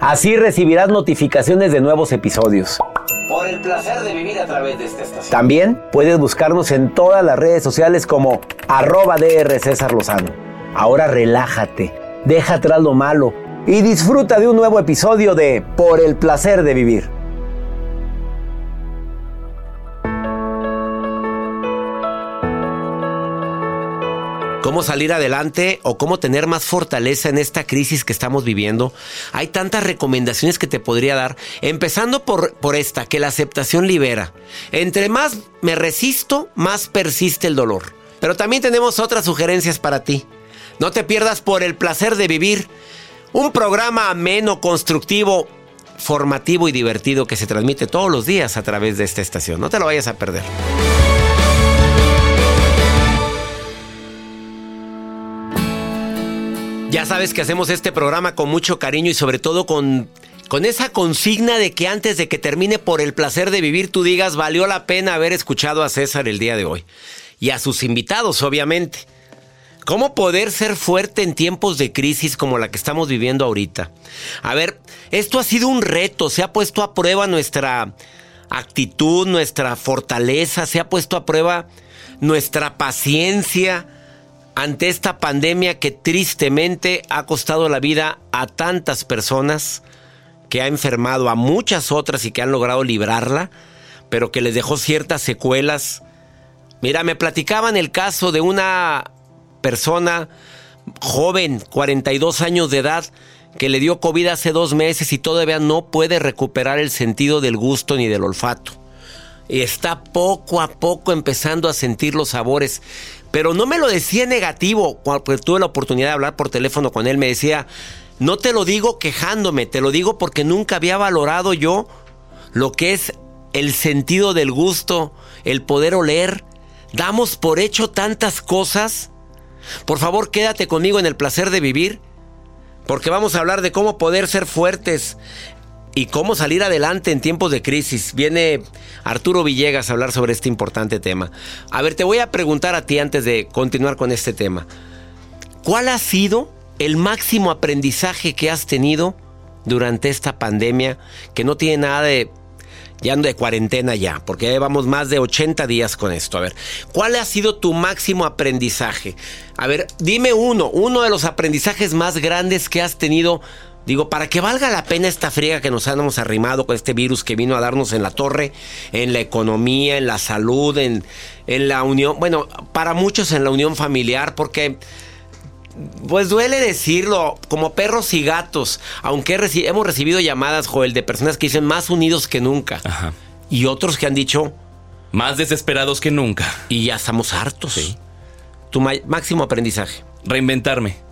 Así recibirás notificaciones de nuevos episodios. Por el placer de vivir a través de esta estación. También puedes buscarnos en todas las redes sociales como arroba DR César Lozano. Ahora relájate, deja atrás lo malo y disfruta de un nuevo episodio de Por el placer de vivir. Cómo salir adelante o cómo tener más fortaleza en esta crisis que estamos viviendo. Hay tantas recomendaciones que te podría dar, empezando por, por esta, que la aceptación libera. Entre más me resisto, más persiste el dolor. Pero también tenemos otras sugerencias para ti. No te pierdas por el placer de vivir un programa ameno, constructivo, formativo y divertido que se transmite todos los días a través de esta estación. No te lo vayas a perder. Ya sabes que hacemos este programa con mucho cariño y sobre todo con, con esa consigna de que antes de que termine por el placer de vivir tú digas valió la pena haber escuchado a César el día de hoy. Y a sus invitados, obviamente. ¿Cómo poder ser fuerte en tiempos de crisis como la que estamos viviendo ahorita? A ver, esto ha sido un reto, se ha puesto a prueba nuestra actitud, nuestra fortaleza, se ha puesto a prueba nuestra paciencia ante esta pandemia que tristemente ha costado la vida a tantas personas, que ha enfermado a muchas otras y que han logrado librarla, pero que les dejó ciertas secuelas. Mira, me platicaban el caso de una persona joven, 42 años de edad, que le dio COVID hace dos meses y todavía no puede recuperar el sentido del gusto ni del olfato. Y está poco a poco empezando a sentir los sabores. Pero no me lo decía negativo. Cuando tuve la oportunidad de hablar por teléfono con él, me decía, no te lo digo quejándome, te lo digo porque nunca había valorado yo lo que es el sentido del gusto, el poder oler. Damos por hecho tantas cosas. Por favor, quédate conmigo en el placer de vivir, porque vamos a hablar de cómo poder ser fuertes y cómo salir adelante en tiempos de crisis. Viene Arturo Villegas a hablar sobre este importante tema. A ver, te voy a preguntar a ti antes de continuar con este tema. ¿Cuál ha sido el máximo aprendizaje que has tenido durante esta pandemia que no tiene nada de ya de cuarentena ya, porque ya llevamos más de 80 días con esto. A ver, ¿cuál ha sido tu máximo aprendizaje? A ver, dime uno, uno de los aprendizajes más grandes que has tenido Digo, para que valga la pena esta friega que nos hemos arrimado con este virus que vino a darnos en la torre, en la economía, en la salud, en, en la unión, bueno, para muchos en la unión familiar, porque pues duele decirlo, como perros y gatos, aunque hemos recibido llamadas, Joel, de personas que dicen más unidos que nunca. Ajá. Y otros que han dicho... Más desesperados que nunca. Y ya estamos hartos. Sí. Tu máximo aprendizaje. Reinventarme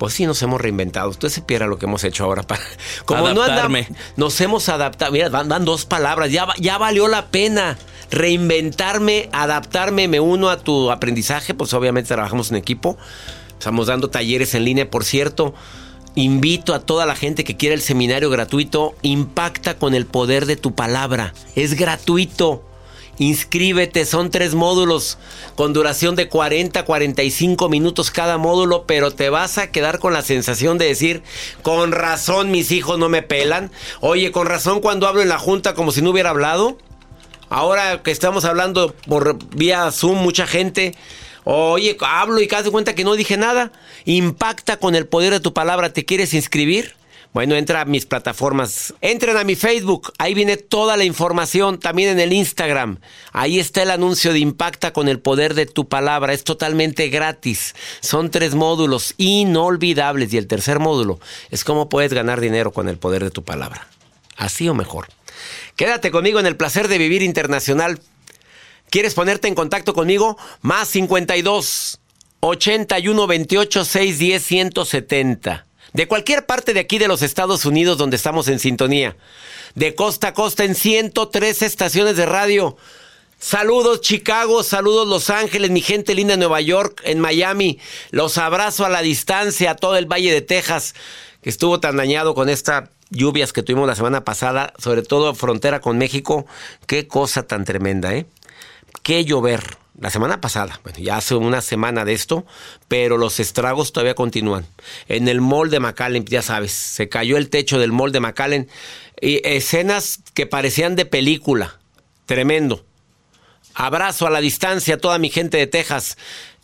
pues sí nos hemos reinventado. Usted se pierde lo que hemos hecho ahora para como Adaptarme. no nos hemos adaptado. Mira, van, dos palabras, ya, ya valió la pena reinventarme, adaptarme, me uno a tu aprendizaje, pues obviamente trabajamos en equipo. Estamos dando talleres en línea, por cierto. Invito a toda la gente que quiera el seminario gratuito, impacta con el poder de tu palabra. Es gratuito. Inscríbete, son tres módulos con duración de 40 45 minutos cada módulo, pero te vas a quedar con la sensación de decir, con razón mis hijos no me pelan. Oye, con razón cuando hablo en la junta como si no hubiera hablado. Ahora que estamos hablando por vía Zoom, mucha gente, oye, hablo y casi cuenta que no dije nada. Impacta con el poder de tu palabra. ¿Te quieres inscribir? Bueno, entra a mis plataformas. Entren a mi Facebook. Ahí viene toda la información. También en el Instagram. Ahí está el anuncio de Impacta con el poder de tu palabra. Es totalmente gratis. Son tres módulos inolvidables. Y el tercer módulo es cómo puedes ganar dinero con el poder de tu palabra. Así o mejor. Quédate conmigo en el placer de vivir internacional. ¿Quieres ponerte en contacto conmigo? Más 52 81 28 610 170 de cualquier parte de aquí de los Estados Unidos donde estamos en sintonía, de costa a costa en 103 estaciones de radio. Saludos Chicago, saludos Los Ángeles, mi gente linda en Nueva York, en Miami. Los abrazo a la distancia, a todo el Valle de Texas, que estuvo tan dañado con estas lluvias que tuvimos la semana pasada, sobre todo frontera con México. Qué cosa tan tremenda, ¿eh? Qué llover. La semana pasada, bueno, ya hace una semana de esto, pero los estragos todavía continúan. En el mall de McAllen, ya sabes, se cayó el techo del mall de McAllen. Y escenas que parecían de película. Tremendo. Abrazo a la distancia a toda mi gente de Texas.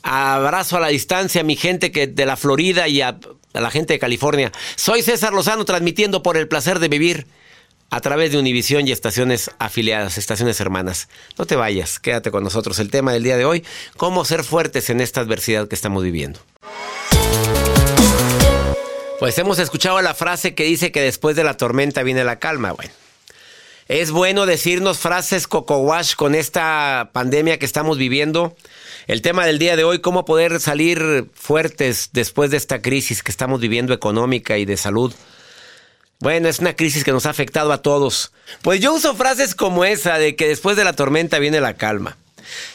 Abrazo a la distancia a mi gente que de la Florida y a, la gente de California. Soy César Lozano transmitiendo por el placer de vivir a través de Univisión y estaciones afiliadas, estaciones hermanas. No te vayas, quédate con nosotros. El tema del día de hoy, cómo ser fuertes en esta adversidad que estamos viviendo. Pues hemos escuchado la frase que dice que después de la tormenta viene la calma. Bueno, es bueno decirnos frases coco wash con esta pandemia que estamos viviendo. El tema del día de hoy, cómo poder salir fuertes después de esta crisis que estamos viviendo económica y de salud. Bueno, es una crisis que nos ha afectado a todos. Pues yo uso frases como esa de que después de la tormenta viene la calma.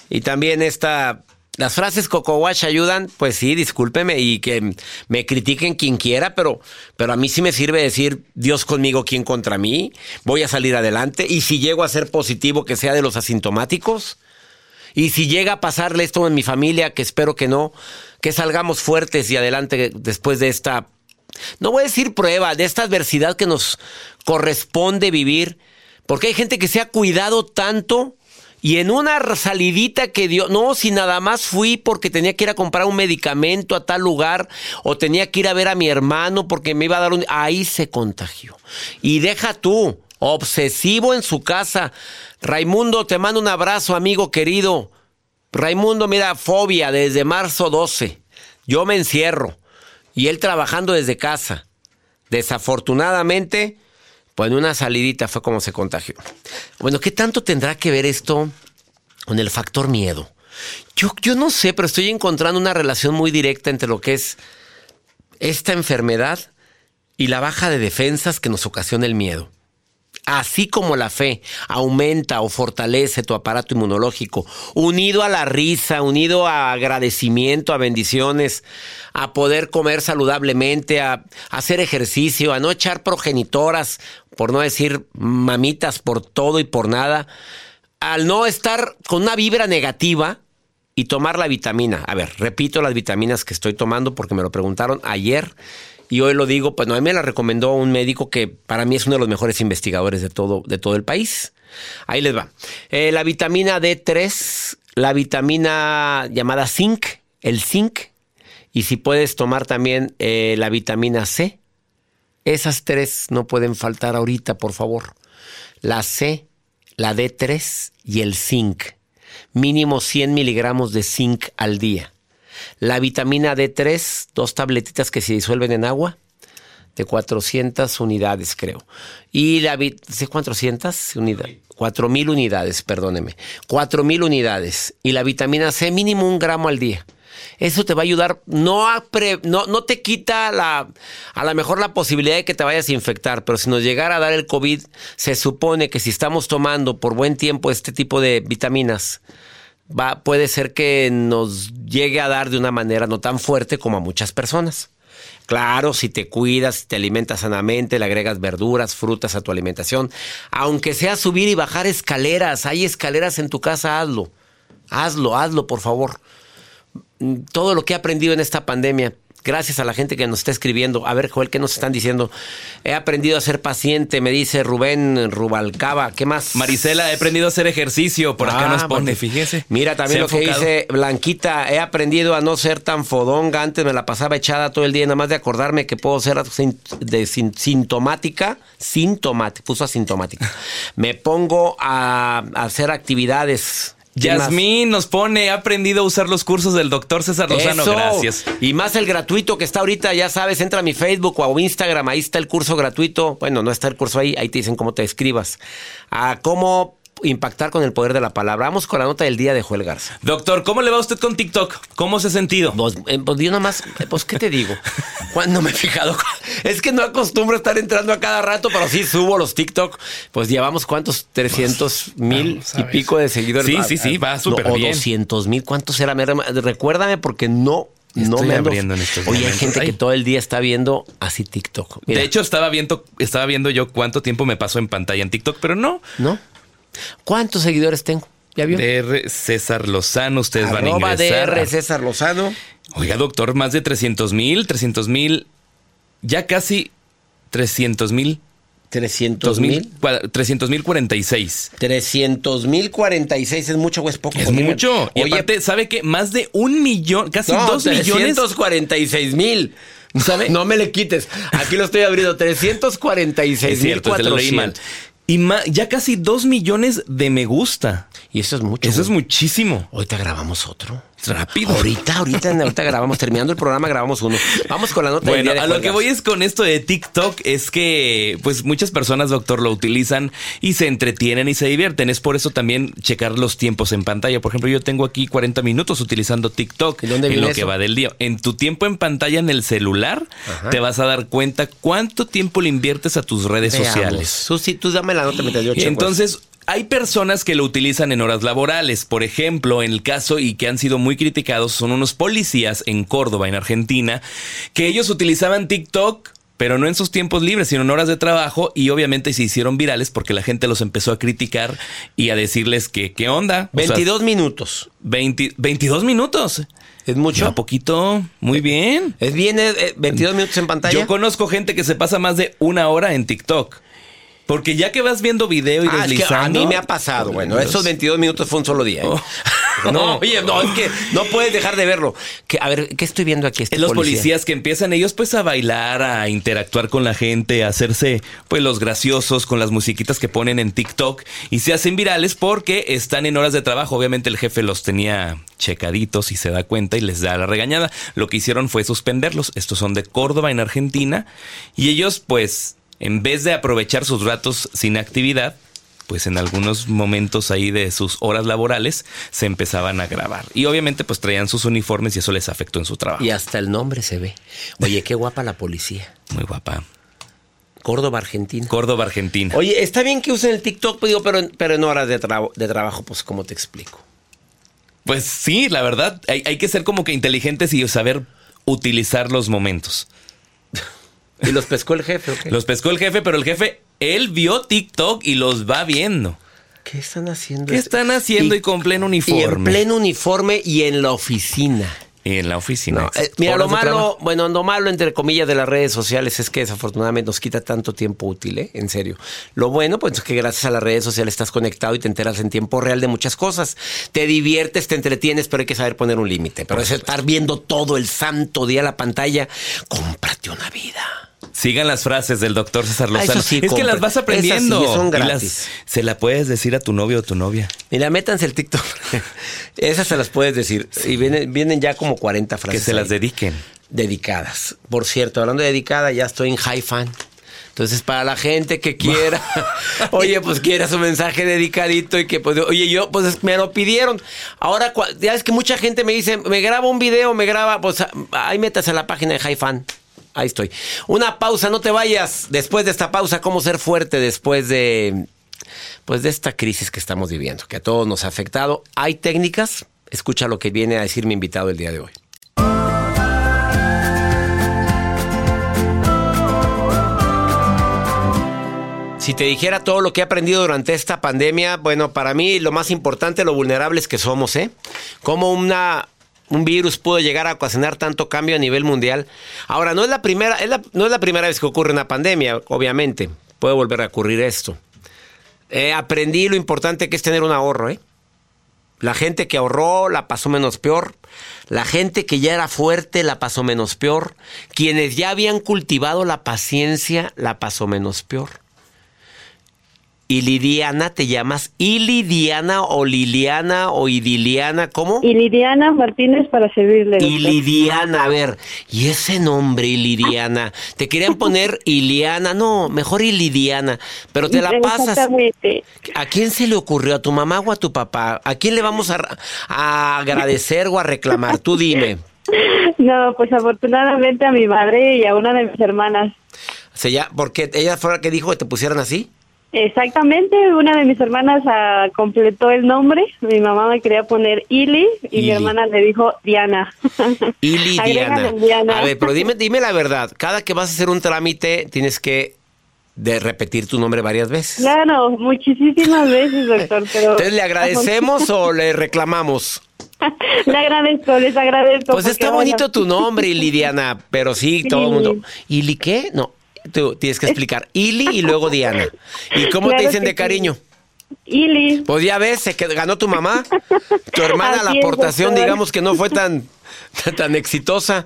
Y también esta las frases Coco Wash ayudan, pues sí, discúlpeme y que me critiquen quien quiera, pero, pero a mí sí me sirve decir Dios conmigo, ¿quién contra mí? Voy a salir adelante. Y si llego a ser positivo, que sea de los asintomáticos. Y si llega a pasarle esto en mi familia, que espero que no, que salgamos fuertes y adelante después de esta, no voy a decir prueba, de esta adversidad que nos corresponde vivir, porque hay gente que se ha cuidado tanto y en una salidita que dio, no, si nada más fui porque tenía que ir a comprar un medicamento a tal lugar o tenía que ir a ver a mi hermano porque me iba a dar un... Ahí se contagió. Y deja tú, obsesivo en su casa. Raimundo, te mando un abrazo, amigo querido. Raimundo, mira, fobia desde marzo 12. Yo me encierro. Y él trabajando desde casa. Desafortunadamente, pues en una salidita fue como se contagió. Bueno, ¿qué tanto tendrá que ver esto con el factor miedo? Yo, yo no sé, pero estoy encontrando una relación muy directa entre lo que es esta enfermedad y la baja de defensas que nos ocasiona el miedo así como la fe aumenta o fortalece tu aparato inmunológico, unido a la risa, unido a agradecimiento, a bendiciones, a poder comer saludablemente, a, hacer ejercicio, a no echar progenitoras, por no decir mamitas por todo y por nada, al no estar con una vibra negativa, y tomar la vitamina. A ver, repito las vitaminas que estoy tomando porque me lo preguntaron ayer y hoy lo digo, pues no, a mí me la recomendó un médico que para mí es uno de los mejores investigadores de todo, de todo el país. Ahí les va. Eh, la vitamina D3, la vitamina llamada zinc, el zinc, y si puedes tomar también eh, la vitamina C. Esas tres no pueden faltar ahorita, por favor. La C, la D3 y el zinc. Mínimo 100 miligramos de zinc al día. La vitamina D3, dos tabletitas que se disuelven en agua, de 400 unidades, creo. Y la ¿sí 400 unidades? 4000 unidades, perdóneme. 4000 unidades. Y la vitamina C, mínimo un gramo al día. Eso te va a ayudar, no, a no, no te quita la, a lo mejor la posibilidad de que te vayas a infectar, pero si nos llegara a dar el COVID, se supone que si estamos tomando por buen tiempo este tipo de vitaminas, va, puede ser que nos llegue a dar de una manera no tan fuerte como a muchas personas. Claro, si te cuidas, si te alimentas sanamente, le agregas verduras, frutas a tu alimentación, aunque sea subir y bajar escaleras, hay escaleras en tu casa, hazlo. Hazlo, hazlo, por favor. Todo lo que he aprendido en esta pandemia, Gracias a la gente que nos está escribiendo. A ver, Joel, ¿qué nos están diciendo? He aprendido a ser paciente, me dice Rubén Rubalcaba. ¿Qué más? Marisela, he aprendido a hacer ejercicio. Por acá ah, nos pone, fíjese. Mira también lo que dice Blanquita. He aprendido a no ser tan fodonga. Antes me la pasaba echada todo el día, nada más de acordarme que puedo ser de sintomática. Sintomática, puso asintomática. me pongo a hacer actividades Yasmín nos pone, ha aprendido a usar los cursos del doctor César Lozano, gracias. Y más el gratuito que está ahorita, ya sabes, entra a mi Facebook o a Instagram, ahí está el curso gratuito. Bueno, no está el curso ahí, ahí te dicen cómo te escribas. A cómo impactar con el poder de la palabra. Vamos con la nota del día de Joel Garza. Doctor, ¿cómo le va a usted con TikTok? ¿Cómo se ha sentido? Pues, eh, pues yo nomás, eh, pues ¿qué te digo? Cuando me he fijado, es que no acostumbro estar entrando a cada rato, pero sí subo los TikTok. Pues llevamos cuántos, 300 mil y pico de seguidores. Sí, sí, sí, va súper no, bien. O 200 mil, ¿cuántos era? Me- Recuérdame porque no, no Estoy me abriendo en estos Oye, hay momentos. gente que todo el día está viendo así TikTok. Mira, De hecho, estaba viendo, estaba viendo yo cuánto tiempo me pasó en pantalla en TikTok, pero no. ¿no? ¿Cuántos seguidores tengo? ¿Ya vio? DR César Lozano, ustedes van a Arroba ingresar. DR César Lozano. Oiga, doctor, más de 300 mil, 300 mil, ya casi 300 mil, 300 mil. 300 mil 46. 300 mil 46 es mucho o es poco. Es mucho. Y Oye, aparte, ¿sabe qué? Más de un millón, casi no, dos millones. 346 mil. ¿Sabe? No me le quites. Aquí lo estoy abriendo. 346 Es mil cierto, mal. 400. Y ya casi dos millones de me gusta. Y eso es mucho. Eso es muchísimo. Ahorita grabamos otro. Rápido. Ahorita, ahorita, ahorita grabamos. Terminando el programa, grabamos uno. Vamos con la nota del Bueno, día de a lo que voy es con esto de TikTok es que pues muchas personas, doctor, lo utilizan y se entretienen y se divierten. Es por eso también checar los tiempos en pantalla. Por ejemplo, yo tengo aquí 40 minutos utilizando TikTok ¿Y dónde en viene lo que va del día. En tu tiempo en pantalla en el celular Ajá. te vas a dar cuenta cuánto tiempo le inviertes a tus redes Veamos. sociales. Susi, tú dame la nota mientras yo checo Entonces, hay personas que lo utilizan en horas laborales. Por ejemplo, en el caso y que han sido muy criticados son unos policías en Córdoba, en Argentina, que ellos utilizaban TikTok. Pero no en sus tiempos libres, sino en horas de trabajo y obviamente se hicieron virales porque la gente los empezó a criticar y a decirles que qué onda. O sea, 22 minutos. 20 22 minutos. ¿Es mucho? ¿A poquito? Muy bien. ¿Es bien eh, eh, 22 minutos en pantalla? Yo conozco gente que se pasa más de una hora en TikTok. Porque ya que vas viendo video y Ah, es que a mí me ha pasado. Bueno, Dios. esos 22 minutos fue un solo día. ¿eh? Oh. No, No. oye, no, es que no puedes dejar de verlo. Que, a ver, ¿qué estoy viendo aquí? Este los policía? policías que empiezan ellos pues a bailar, a interactuar con la gente, a hacerse pues los graciosos con las musiquitas que ponen en TikTok y se hacen virales porque están en horas de trabajo. Obviamente el jefe los tenía checaditos y se da cuenta y les da la regañada. Lo que hicieron fue suspenderlos. Estos son de Córdoba en Argentina y ellos pues en vez de aprovechar sus ratos sin actividad, pues en algunos momentos ahí de sus horas laborales se empezaban a grabar. Y obviamente pues traían sus uniformes y eso les afectó en su trabajo. Y hasta el nombre se ve. Oye, qué guapa la policía. Muy guapa. Córdoba, Argentina. Córdoba, Argentina. Oye, está bien que usen el TikTok, digo, pero, en- pero en horas de, tra- de trabajo, pues, ¿cómo te explico? Pues sí, la verdad, hay, hay que ser como que inteligentes y saber utilizar los momentos. ¿Y los pescó el jefe o qué? Los pescó el jefe, pero el jefe, él vio TikTok y los va viendo. ¿Qué están haciendo? ¿Qué están haciendo y, con pleno y en uniforme? pleno uniforme y en la oficina. Y en la oficina. No, eh, mira, lo malo, bueno, lo malo entre comillas de las redes sociales es que desafortunadamente nos quita tanto tiempo útil, ¿eh? En serio. Lo bueno, pues es que gracias a las redes sociales estás conectado y te enteras en tiempo real de muchas cosas. Te diviertes, te entretienes, pero hay que saber poner un límite. Pero es estar viendo todo el santo día la pantalla, cómprate una vida. Sigan las frases del doctor César Lozano. sí, es que las vas aprendiendo. Esas sí, son Y las- gratis. se la puedes decir a tu novio o tu novia. Mira, métanse el TikTok. Esas se las puedes decir. Y vienen, vienen ya como 40 Que frases. se las dediquen. dedicadas. Por cierto, hablando de dedicada, ya estoy en High Fan. Entonces, para la gente que quiera, oye, pues quiera su mensaje dedicadito y que, pues, oye, yo, pues me lo pidieron. Ahora, ya es que mucha gente me dice, me graba un video, me graba, pues ahí métase a la página de High Fan. Ahí estoy. Una pausa, no te vayas. Después de esta pausa, cómo ser fuerte después de, pues, de esta crisis que estamos viviendo, que a todos nos ha afectado. ¿Hay técnicas? Escucha lo que viene a decir mi invitado el día de hoy. Si te dijera todo lo que he aprendido durante esta pandemia, bueno, para mí lo más importante, lo vulnerables que somos, ¿eh? Cómo una, un virus pudo llegar a ocasionar tanto cambio a nivel mundial. Ahora, no es la primera, no es la primera vez que ocurre una pandemia, obviamente. Puede volver a ocurrir esto. Eh, aprendí lo importante que es tener un ahorro, ¿eh? La gente que ahorró la pasó menos peor. La gente que ya era fuerte la pasó menos peor. Quienes ya habían cultivado la paciencia la pasó menos peor. ¿Y Lidiana te llamas Ilidiana o Liliana o Idiliana? ¿Cómo? Ilidiana Martínez para servirle. Ilidiana, a ver, ¿y ese nombre, Ilidiana? Te querían poner Iliana, no, mejor Ilidiana, pero te la pasas. Exactamente. ¿A quién se le ocurrió? ¿A tu mamá o a tu papá? ¿A quién le vamos a, a agradecer o a reclamar? Tú dime. No, pues afortunadamente a mi madre y a una de mis hermanas. O sea, ya, porque ella fue la que dijo que te pusieran así. Exactamente, una de mis hermanas ah, completó el nombre. Mi mamá me quería poner Ili y Ili. mi hermana le dijo Diana. Ili Diana. A ver, pero dime, dime la verdad. Cada que vas a hacer un trámite tienes que de repetir tu nombre varias veces. Claro, muchísimas veces, doctor. Pero Entonces, ¿le agradecemos o le reclamamos? le agradezco, les agradezco. Pues está bonito tu nombre, Lidiana, pero sí, todo el mundo. ¿Ili qué? No, tú tienes que explicar. Ili y luego Diana. ¿Y cómo te dicen de cariño? Ili. Pues ya ves, se ganó tu mamá. Tu hermana, la Así aportación, digamos que no fue tan, tan exitosa.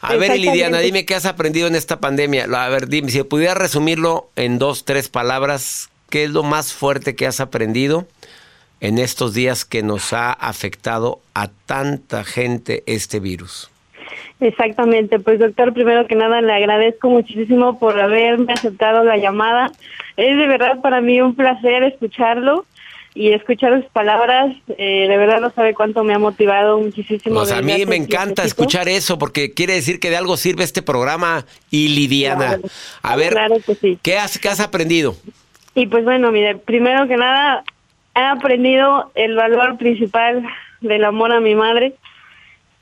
A ver, Exactamente. Lidiana, dime qué has aprendido en esta pandemia. A ver, dime, si pudieras resumirlo en dos, tres palabras, ¿qué es lo más fuerte que has aprendido en estos días que nos ha afectado a tanta gente este virus? Exactamente, pues doctor, primero que nada le agradezco muchísimo por haberme aceptado la llamada. Es de verdad para mí un placer escucharlo y escuchar sus palabras. Eh, de verdad no sabe cuánto me ha motivado muchísimo. Pues a mí me encanta escuchar eso porque quiere decir que de algo sirve este programa y Lidiana. Claro. A ver, Claro que sí. ¿qué has, qué has aprendido? Y pues bueno, mire, primero que nada he aprendido el valor principal del amor a mi madre.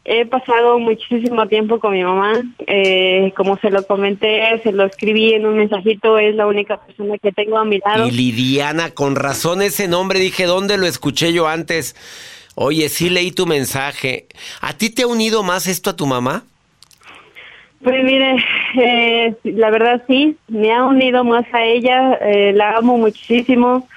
He pasado muchísimo tiempo con mi mamá, eh, como se lo comenté, se lo escribí en un mensajito, es la única persona que tengo a mi lado. Y Lidiana, con razón ese nombre, dije, ¿dónde lo escuché yo antes? Oye, sí leí tu mensaje. ¿A ti te ha unido más esto a tu mamá? Pues mire, eh, la verdad sí, me ha unido más a ella, eh, la amo muchísimo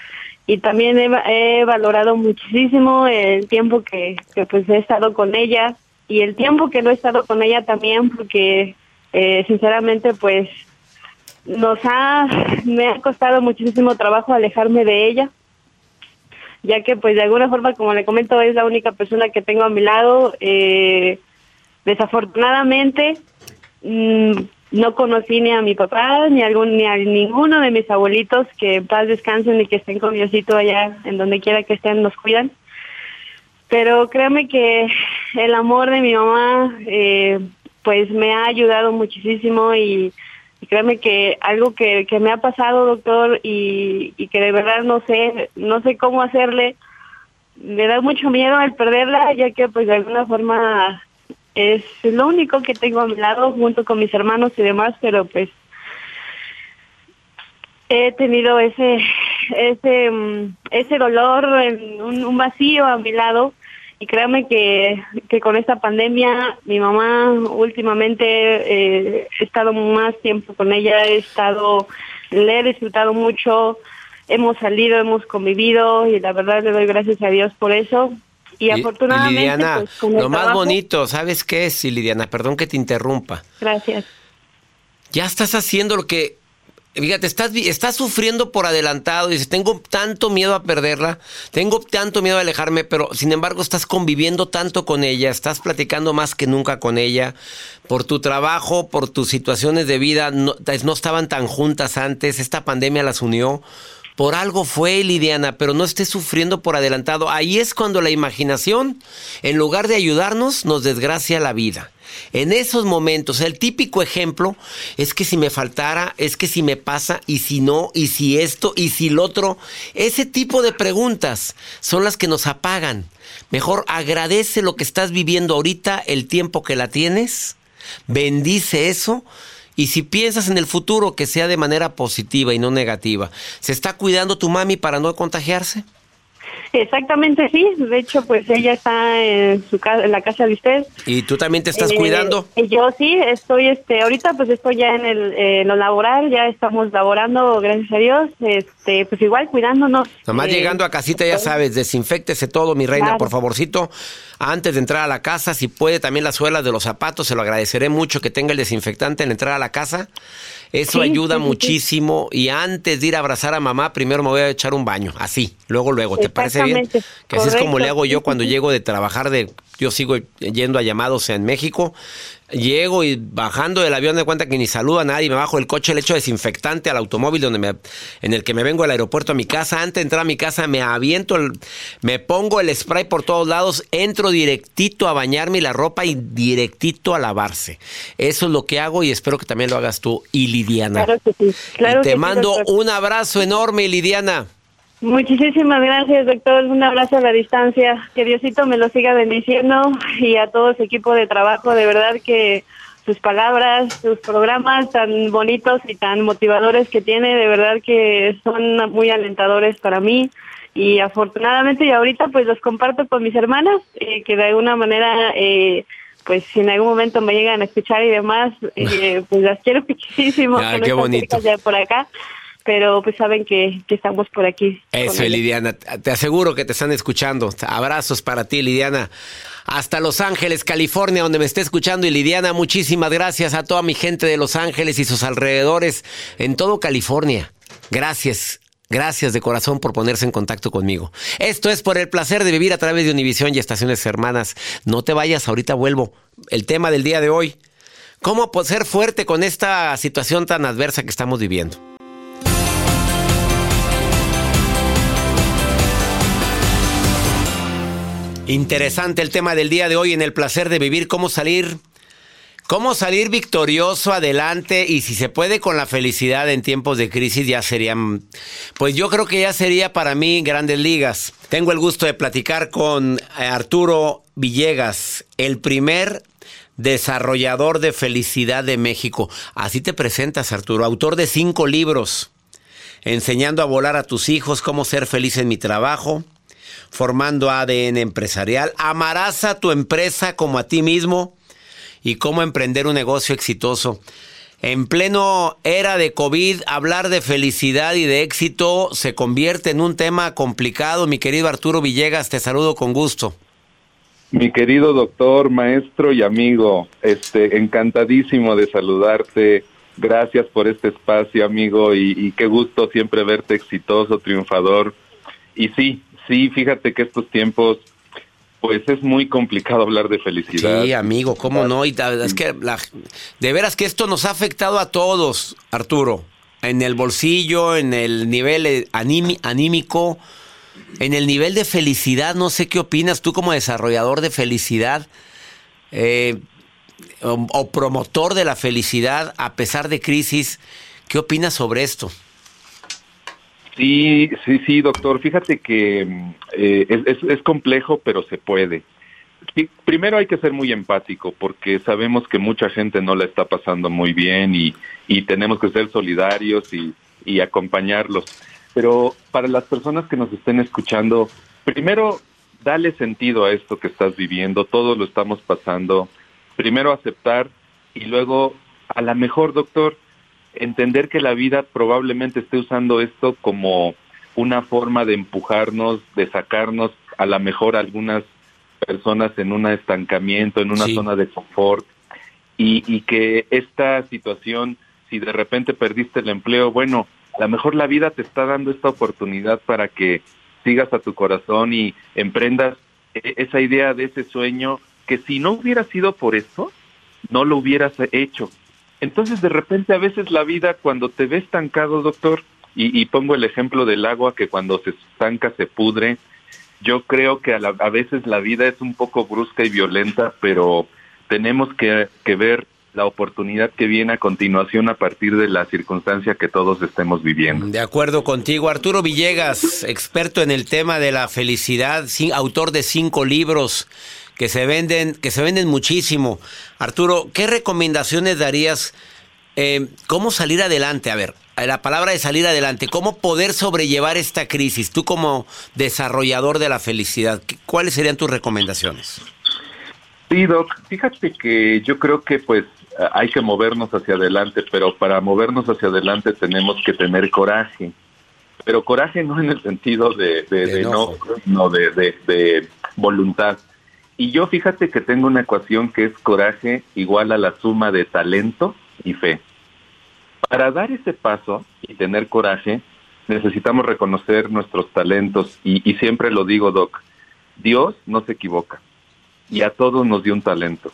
y también he, va- he valorado muchísimo el tiempo que, que pues he estado con ella y el tiempo que no he estado con ella también porque eh, sinceramente pues nos ha, me ha costado muchísimo trabajo alejarme de ella ya que pues de alguna forma como le comento es la única persona que tengo a mi lado eh, desafortunadamente mm, no conocí ni a mi papá ni a algún ni a ninguno de mis abuelitos que en paz descansen y que estén con Diosito allá en donde quiera que estén nos cuidan pero créame que el amor de mi mamá eh, pues me ha ayudado muchísimo y, créeme que algo que, que me ha pasado doctor y, y que de verdad no sé no sé cómo hacerle me da mucho miedo el perderla ya que pues de alguna forma es lo único que tengo a mi lado junto con mis hermanos y demás pero pues he tenido ese ese mm, ese dolor en un, un vacío a mi lado y créame que, que con esta pandemia mi mamá últimamente eh, he estado más tiempo con ella he estado le he disfrutado mucho hemos salido hemos convivido y la verdad le doy gracias a Dios por eso y, afortunadamente Lidiana, pues, con el lo más bonito, ¿sabes qué es, Sí, Lidiana? Perdón que te interrumpa. gracias Ya estás haciendo lo que... Fíjate, estás, estás sufriendo por adelantado. Dices, tengo tanto miedo a perderla, tengo tanto miedo a alejarme, pero sin embargo estás conviviendo tanto con ella, estás platicando más que nunca con ella. Por tu trabajo, por tus situaciones de vida, no, no estaban tan juntas antes, esta pandemia las unió. Por algo fue, Lidiana, pero no estés sufriendo por adelantado. Ahí es cuando la imaginación, en lugar de ayudarnos, nos desgracia la vida. En esos momentos, el típico ejemplo es que si me faltara, es que si me pasa, y si no, y si esto, y si lo otro. Ese tipo de preguntas son las que nos apagan. Mejor agradece lo que estás viviendo ahorita, el tiempo que la tienes, bendice eso. Y si piensas en el futuro, que sea de manera positiva y no negativa. ¿Se está cuidando tu mami para no contagiarse? Exactamente, sí. De hecho, pues ella está en su casa, en la casa de usted. ¿Y tú también te estás Eh, cuidando? Yo sí, estoy, este, ahorita pues estoy ya en el, eh, lo laboral, ya estamos laborando, gracias a Dios, este, pues igual cuidándonos. Nomás Eh, llegando a casita, ya sabes, desinfectese todo, mi reina, Claro. por favorcito. Antes de entrar a la casa, si puede, también las suelas de los zapatos, se lo agradeceré mucho que tenga el desinfectante en la entrada a la casa. Eso Sí, ayuda sí, sí, sí. muchísimo. Y antes de ir a abrazar a mamá, primero me voy a echar un baño, así, luego, luego. ¿Te parece bien? Que así es como le hago yo cuando llego de trabajar de... Yo sigo yendo a llamados en México. Llego y bajando del avión de cuenta que ni saludo a nadie, me bajo del coche, le echo desinfectante al automóvil donde me, en el que me vengo al aeropuerto a mi casa. Antes de entrar a mi casa me aviento, el- me pongo el spray por todos lados, entro directito a bañarme la ropa y directito a lavarse. Eso es lo que hago y espero que también lo hagas tú y Lidiana. Claro que sí, claro y te que mando un abrazo enorme, Lidiana. Muchísimas gracias, doctor. Un abrazo a la distancia. Que Diosito me lo siga bendiciendo y a todo su equipo de trabajo. De verdad que sus palabras, sus programas tan bonitos y tan motivadores que tiene, de verdad que son muy alentadores para mí. Y afortunadamente y ahorita pues los comparto con mis hermanas, eh, que de alguna manera... Eh, pues si en algún momento me llegan a escuchar y demás, eh, pues las quiero muchísimo. No qué bonito. por acá, pero pues saben que, que estamos por aquí. Eso. Lidiana. Te aseguro que te están escuchando. Abrazos para ti, Lidiana. Hasta Los Ángeles, California, donde me esté escuchando. Y Lidiana, muchísimas gracias a toda mi gente de Los Ángeles y sus alrededores, en todo California. Gracias. Gracias de corazón por ponerse en contacto conmigo. Esto es por el placer de vivir a través de Univisión y Estaciones Hermanas. No te vayas, ahorita vuelvo. El tema del día de hoy. ¿Cómo ser fuerte con esta situación tan adversa que estamos viviendo? Interesante el tema del día de hoy en el placer de vivir, cómo salir, cómo salir victorioso adelante y si se puede con la felicidad en tiempos de crisis ya serían, pues yo creo que ya sería para mí grandes ligas. Tengo el gusto de platicar con eh, Arturo Villegas, el primer desarrollador de felicidad de México. Así te presentas, Arturo, autor de cinco libros, enseñando a volar a tus hijos, cómo ser feliz en mi trabajo formando ADN empresarial. Amarás a tu empresa como a ti mismo y cómo emprender un negocio exitoso. En pleno era de COVID, hablar de felicidad y de éxito se convierte en un tema complicado. Mi querido Arturo Villegas, te saludo con gusto. Mi querido doctor, maestro y amigo, este, encantadísimo de saludarte. Gracias por este espacio, amigo, y, y qué gusto siempre verte exitoso, triunfador. Y sí, sí, fíjate que estos tiempos, pues es muy complicado hablar de felicidad. Sí, amigo, cómo no. Y es que la- de veras que esto nos ha afectado a todos, Arturo. En el bolsillo, en el nivel eh, aními- anímico, en el nivel de felicidad. No sé qué opinas tú como desarrollador de felicidad eh, o promotor de la felicidad a pesar de crisis. ¿Qué opinas sobre esto? Sí, sí, sí, doctor. Fíjate que mm, eh, es, complejo, pero se puede. Primero hay que ser muy empático porque sabemos que mucha gente no la está pasando muy bien y, tenemos que ser solidarios y, y acompañarlos. Pero para las personas que nos estén escuchando, primero dale sentido a esto que estás viviendo, todos lo estamos pasando. Primero aceptar y luego, a la mejor, doctor, entender que la vida probablemente esté usando esto como una forma de empujarnos, de sacarnos a la mejor algunas personas en un estancamiento, en una Sí. zona de confort, y, y que esta situación, si de repente perdiste el empleo, bueno, a lo mejor la vida te está dando esta oportunidad para que sigas a tu corazón y emprendas e- esa idea de ese sueño que si no hubiera sido por esto, no lo hubieras hecho. Entonces, de repente, a veces la vida, cuando te ve estancado, doctor, y, pongo el ejemplo del agua que cuando se estanca se pudre, yo creo que a, la- a veces la vida es un poco brusca y violenta, pero tenemos que, que ver la oportunidad que viene a continuación a partir de la circunstancia que todos estemos viviendo. De acuerdo contigo, Arturo Villegas, experto en el tema de la felicidad, autor de cinco libros que se venden, que se venden muchísimo. Arturo, ¿qué recomendaciones darías Eh, ¿Cómo salir adelante? A ver, la palabra de salir adelante, ¿cómo poder sobrellevar esta crisis? Tú como desarrollador de la felicidad, ¿cuáles serían tus recomendaciones? Sí, Doc, fíjate que yo creo que pues hay que movernos hacia adelante, pero para movernos hacia adelante tenemos que tener coraje. Pero coraje no en el sentido de, de, no, no de, de voluntad. Y yo fíjate que tengo una ecuación que es coraje igual a la suma de talento y fe. Para dar ese paso y tener coraje, necesitamos reconocer nuestros talentos y, siempre lo digo, Doc, Dios no se equivoca y a todos nos dio un talento.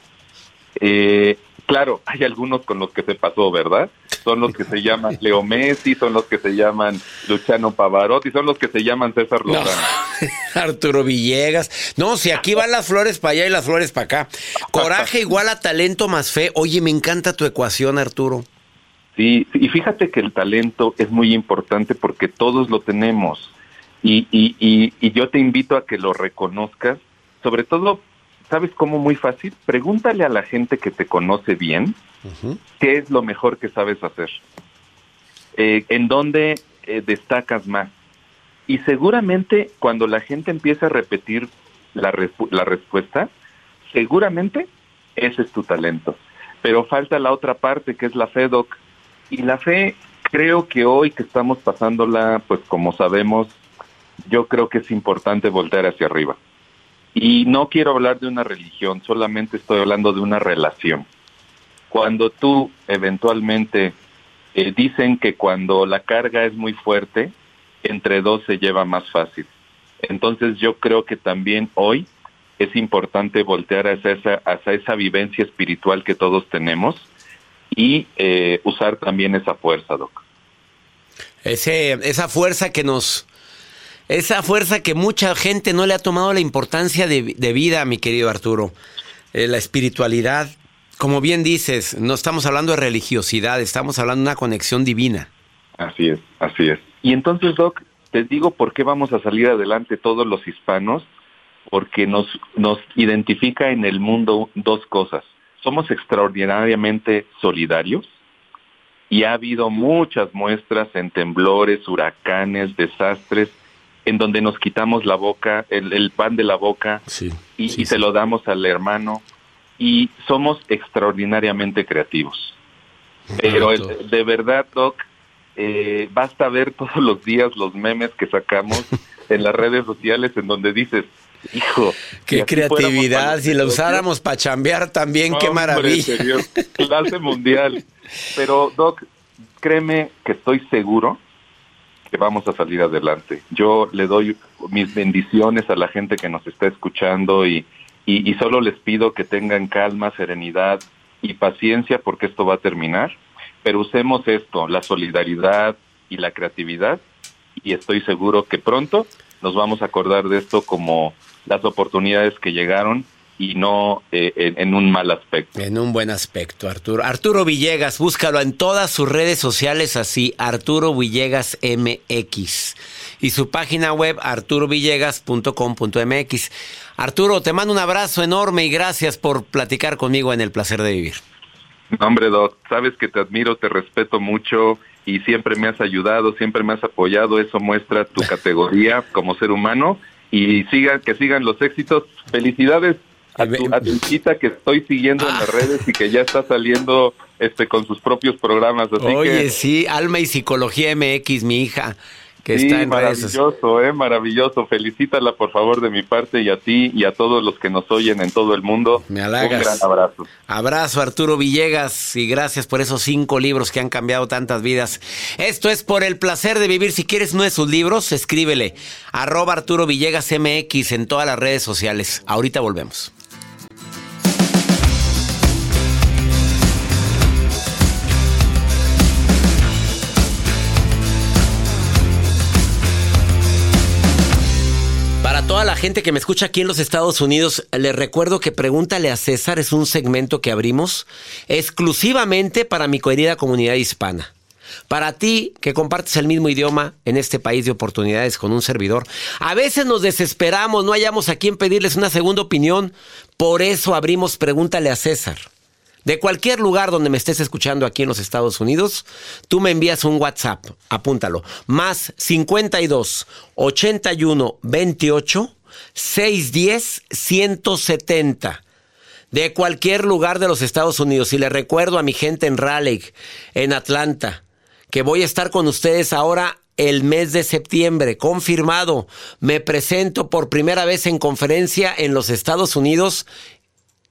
Eh, claro, hay algunos con los que se pasó, ¿verdad? Son los que se llaman Leo Messi, son los que se llaman Luciano Pavarotti, son los que se llaman César Lozano. Arturo Villegas. No, si aquí van las flores para allá y las flores para acá. Coraje igual a talento más fe. Oye, me encanta tu ecuación, Arturo. Sí, y fíjate que el talento es muy importante porque todos lo tenemos. Y, y, y, y yo te invito a que lo reconozcas, sobre todo ¿sabes cómo? Muy fácil. Pregúntale a la gente que te conoce bien qué es lo mejor que sabes hacer. Eh, ¿En dónde eh, destacas más? Y seguramente cuando la gente empieza a repetir la, la respuesta, seguramente ese es tu talento. Pero falta la otra parte que es la fe, Doc. Y la fe, creo que hoy que estamos pasándola, pues como sabemos, yo creo que es importante voltear hacia arriba. Y no quiero hablar de una religión, solamente estoy hablando de una relación. Cuando tú eventualmente eh, dicen que cuando la carga es muy fuerte, entre dos se lleva más fácil. Entonces yo creo que también hoy es importante voltear hacia esa, hacia esa vivencia espiritual que todos tenemos y eh, usar también esa fuerza, Doc. Ese, esa fuerza que nos esa fuerza que mucha gente no le ha tomado la importancia de, vida, mi querido Arturo. Eh, la espiritualidad, como bien dices, no estamos hablando de religiosidad, estamos hablando de una conexión divina. Así es, así es. Y entonces, Doc, te digo por qué vamos a salir adelante todos los hispanos, porque nos, nos identifica en el mundo dos cosas. Somos extraordinariamente solidarios y ha habido muchas muestras en temblores, huracanes, desastres, en donde nos quitamos la boca, el, pan de la boca y, se lo damos al hermano y somos extraordinariamente creativos. Pero de verdad, Doc, eh, basta ver todos los días los memes que sacamos en las redes sociales en donde dices, hijo, qué creatividad, si la usáramos para chambear también, qué maravilla. clase mundial. Pero, Doc, créeme que estoy seguro que vamos a salir adelante. Yo le doy mis bendiciones a la gente que nos está escuchando y, y, solo les pido que tengan calma, serenidad y paciencia porque esto va a terminar. Pero usemos esto, la solidaridad y la creatividad y estoy seguro que pronto nos vamos a acordar de esto como las oportunidades que llegaron y no eh, en, un mal aspecto. En un buen aspecto, Arturo. Arturo Villegas, búscalo en todas sus redes sociales así, Arturo Villegas MX. Y su página web, arturovillegas.com.mx. Arturo, te mando un abrazo enorme y gracias por platicar conmigo en El Placer de Vivir. Hombre, Doc, sabes que te admiro, te respeto mucho y siempre me has ayudado, siempre me has apoyado. Eso muestra tu categoría como ser humano y sigan, que sigan los éxitos. Felicidades a tu, hijita que estoy siguiendo en las ah. redes y que ya está saliendo este con sus propios programas. Oye, sí, Alma y Psicología MX, mi hija. Que sí, está en maravilloso, eh, maravilloso. Felicítala por favor de mi parte y a ti y a todos los que nos oyen en todo el mundo. Me halagas. Un gran abrazo. Abrazo Arturo Villegas y gracias por esos cinco libros que han cambiado tantas vidas. Esto es por el placer de vivir. Si quieres uno de sus libros, escríbele arroba Arturo Villegas MX en todas las redes sociales. Ahorita volvemos. Gente que me escucha aquí en los Estados Unidos, les recuerdo que Pregúntale a César es un segmento que abrimos exclusivamente para mi querida comunidad hispana. Para ti que compartes el mismo idioma en este país de oportunidades con un servidor, a veces nos desesperamos, no hayamos a quien pedirles una segunda opinión, por eso abrimos Pregúntale a César. de cualquier lugar donde me estés escuchando aquí en los Estados Unidos, tú me envías un WhatsApp, apúntalo, más 52 81 28 610 170 de cualquier lugar de los Estados Unidos. Y le recuerdo a mi gente en Raleigh, en Atlanta, que voy a estar con ustedes ahora el mes de septiembre, confirmado. Me presento por primera vez en conferencia en los Estados Unidos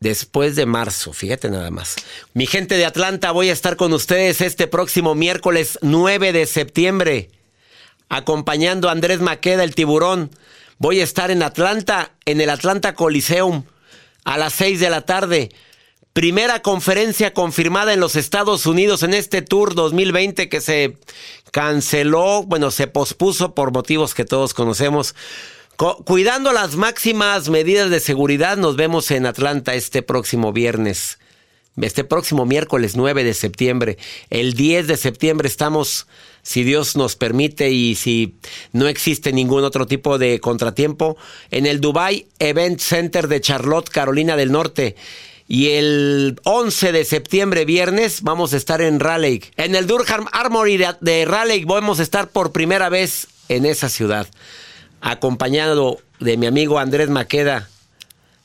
después de marzo, fíjate nada más. Mi gente de Atlanta, voy a estar con ustedes este próximo miércoles 9 de septiembre, acompañando a Andrés Maqueda, el tiburón. Voy a estar en Atlanta, en el Atlanta Coliseum, a las 6 de la tarde. Primera conferencia confirmada en los Estados Unidos en este Tour 2020 que se canceló, bueno, se pospuso por motivos que todos conocemos. cuidando las máximas medidas de seguridad, nos vemos en Atlanta este próximo viernes. Este próximo miércoles 9 de septiembre. El 10 de septiembre estamos, si Dios nos permite y si no existe ningún otro tipo de contratiempo, en el Dubai Event Center de Charlotte, Carolina del Norte. Y el 11 de septiembre, viernes, vamos a estar en Raleigh. En el Durham Armory de, Raleigh vamos a estar por primera vez en esa ciudad. Acompañado de mi amigo Andrés Maqueda,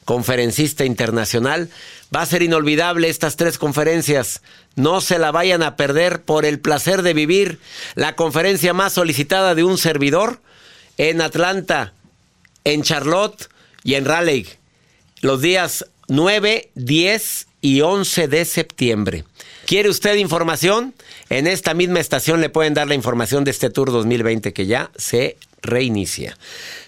conferencista internacional. Va a ser inolvidable estas tres conferencias. No se la vayan a perder por el placer de vivir. La conferencia más solicitada de un servidor en Atlanta, en Charlotte y en Raleigh. Los días 9, 10 y 11 de septiembre. ¿Quiere usted información? En esta misma estación le pueden dar la información de este Tour 2020 que ya se reinicia.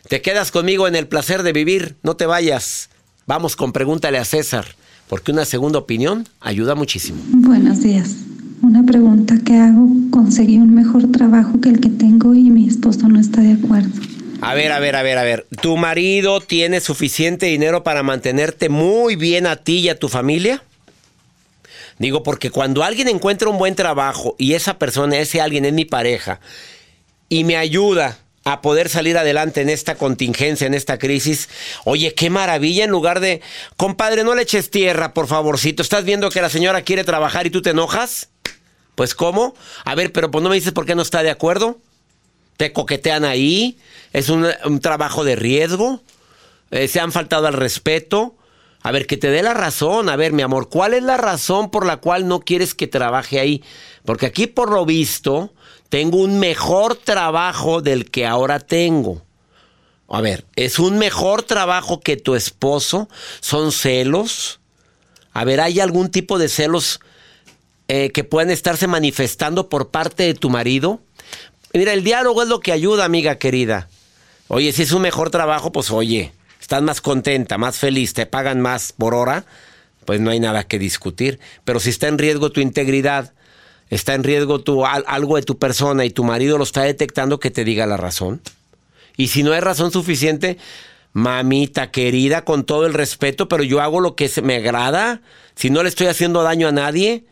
Te quedas conmigo en el placer de vivir, no te vayas. Vamos con pregúntale a César, porque una segunda opinión ayuda muchísimo. Buenos días. Una pregunta que hago, conseguí un mejor trabajo que el que tengo y mi esposo no está de acuerdo. A ver, a ver, a ver, a ver. ¿Tu marido tiene suficiente dinero para mantenerte muy bien a ti y a tu familia? Digo, porque cuando alguien encuentra un buen trabajo y esa persona, ese alguien es mi pareja y me ayuda a poder salir adelante en esta contingencia, en esta crisis, oye, qué maravilla en lugar de, compadre, no le eches tierra, por favorcito. ¿Estás viendo que la señora quiere trabajar y tú te enojas? Pues ¿cómo? A ver, pero pues no me dices por qué no está de acuerdo te coquetean ahí, es un, trabajo de riesgo, eh, se han faltado al respeto. A ver, que te dé la razón. A ver, mi amor, ¿cuál es la razón por la cual no quieres que trabaje ahí? Porque aquí, por lo visto, tengo un mejor trabajo del que ahora tengo. A ver, ¿es un mejor trabajo que tu esposo? ¿Son celos? A ver, ¿hay algún tipo de celos eh, que puedan estarse manifestando por parte de tu marido? Mira, el diálogo es lo que ayuda, amiga querida. Oye, si es un mejor trabajo, pues oye, estás más contenta, más feliz, te pagan más por hora, pues no hay nada que discutir. Pero si está en riesgo tu integridad, está en riesgo tu, algo de tu persona y tu marido lo está detectando, que te diga la razón. Y si no hay razón suficiente, mamita querida, con todo el respeto, pero yo hago lo que me agrada. Si no le estoy haciendo daño a nadie,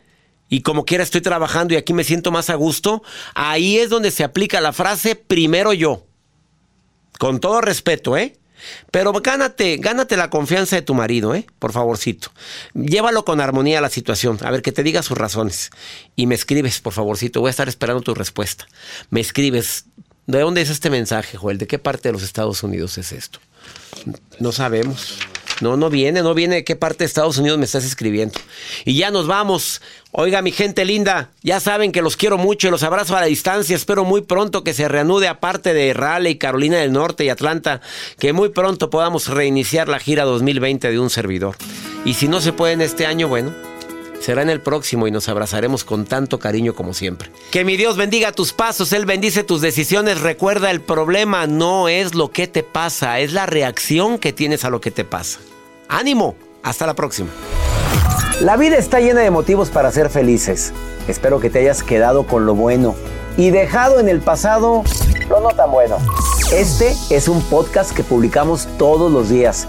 y como quiera estoy trabajando y aquí me siento más a gusto, ahí es donde se aplica la frase primero yo. Con todo respeto, ¿eh? Pero gánate, gánate la confianza de tu marido, ¿eh? Por favorcito. Llévalo con armonía a la situación, a ver que te diga sus razones. Y me escribes, por favorcito, voy a estar esperando tu respuesta. Me escribes, ¿de dónde es este mensaje, Joel? ¿De qué parte de los Estados Unidos es esto? No sabemos. No, no viene, no viene de qué parte de Estados Unidos me estás escribiendo. Y ya nos vamos. Oiga, mi gente linda, ya saben que los quiero mucho y los abrazo a la distancia. Espero muy pronto que se reanude aparte de Raleigh, Carolina del Norte y Atlanta, que muy pronto podamos reiniciar la gira 2020 de un servidor. Y si no se puede en este año, bueno, será en el próximo y nos abrazaremos con tanto cariño como siempre. Que mi Dios bendiga tus pasos, Él bendice tus decisiones. Recuerda, el problema no es lo que te pasa, es la reacción que tienes a lo que te pasa. Ánimo, hasta la próxima. La vida está llena de motivos para ser felices. Espero que te hayas quedado con lo bueno y dejado en el pasado lo no tan bueno. Este es un podcast que publicamos todos los días,